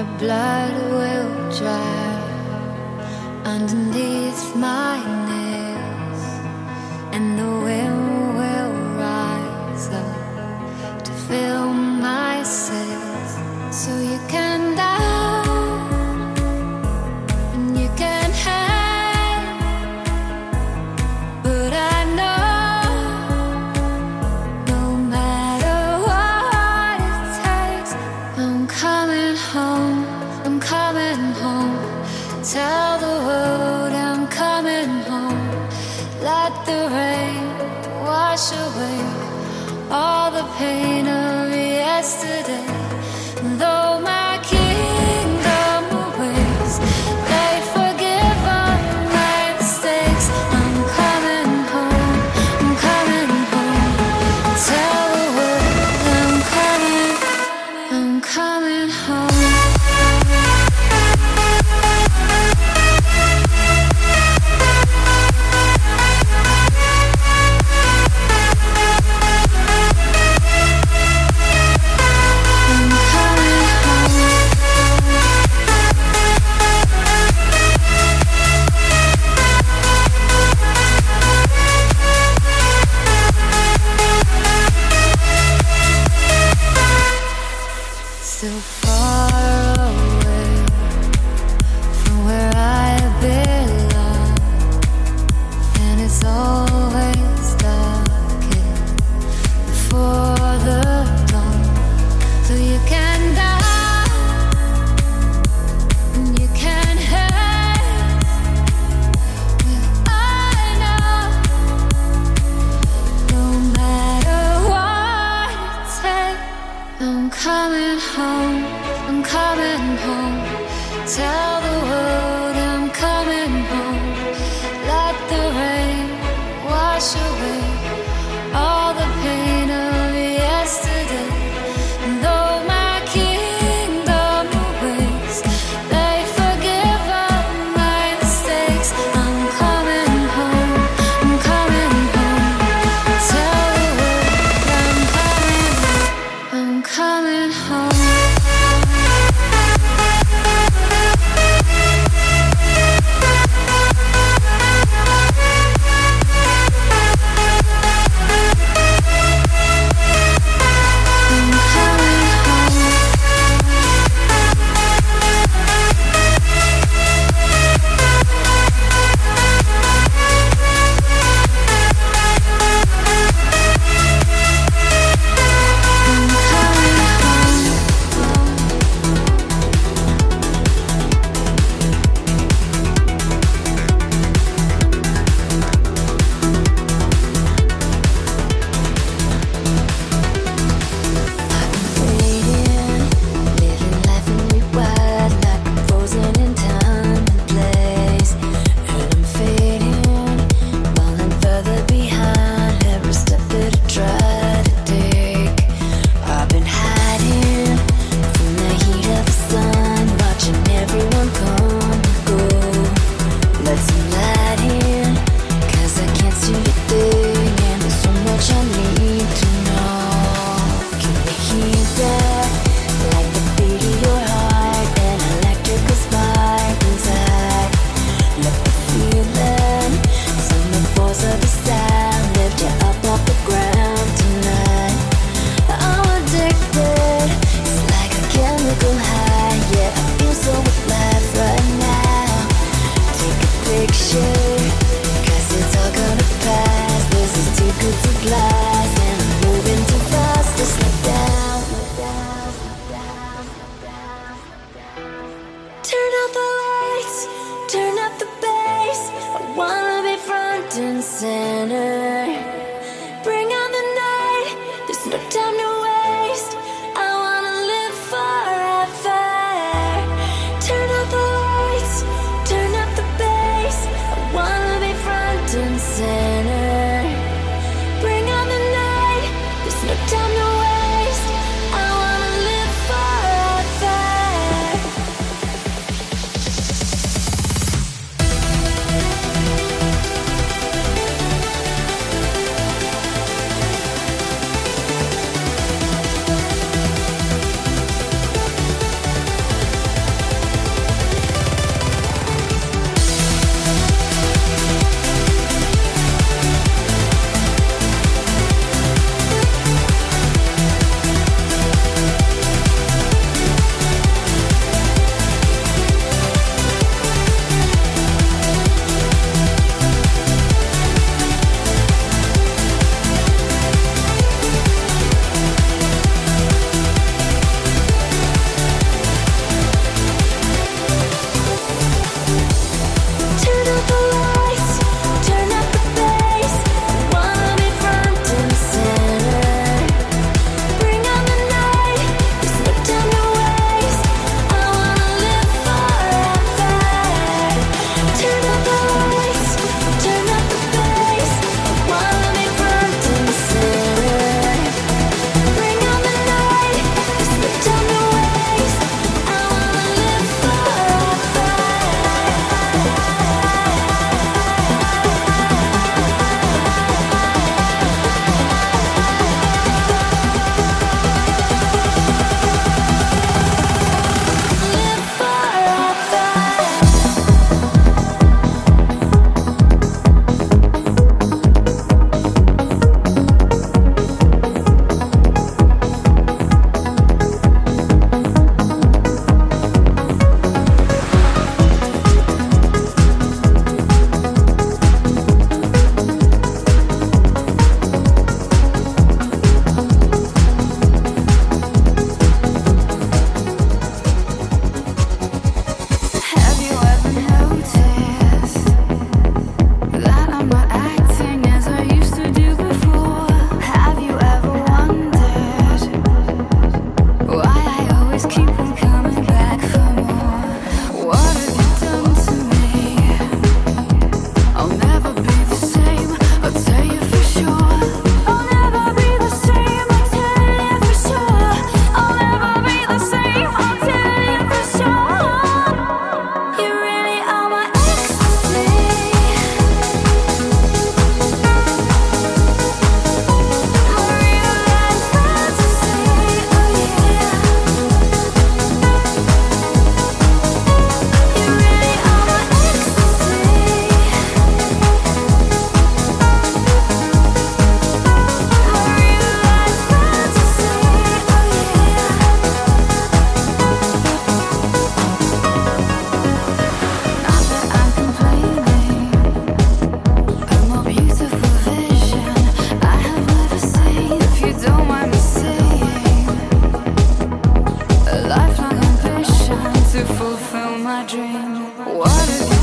the blood will dry underneath my nails, and the wind will rise up to fill. coming home, I'm coming home. Tell the world I'm coming home. Let the rain wash away all the pain of yesterday. Though my So. sinners. my dream. What